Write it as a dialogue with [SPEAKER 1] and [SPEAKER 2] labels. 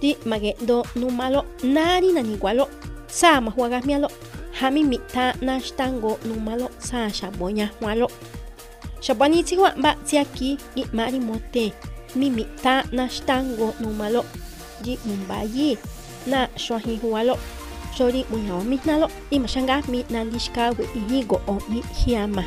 [SPEAKER 1] ti mage do numalo nari nanigualo sa mahuagasmialo hami mita nashtango numalo sa shaboña hualo Shabanichi wa ba tiaki i mari mote mimi ta nashtango numalo ji mumbayi na shohi hualo shori munyawa mitnalo i mashanga mi nandishka we ihigo o mi hiama.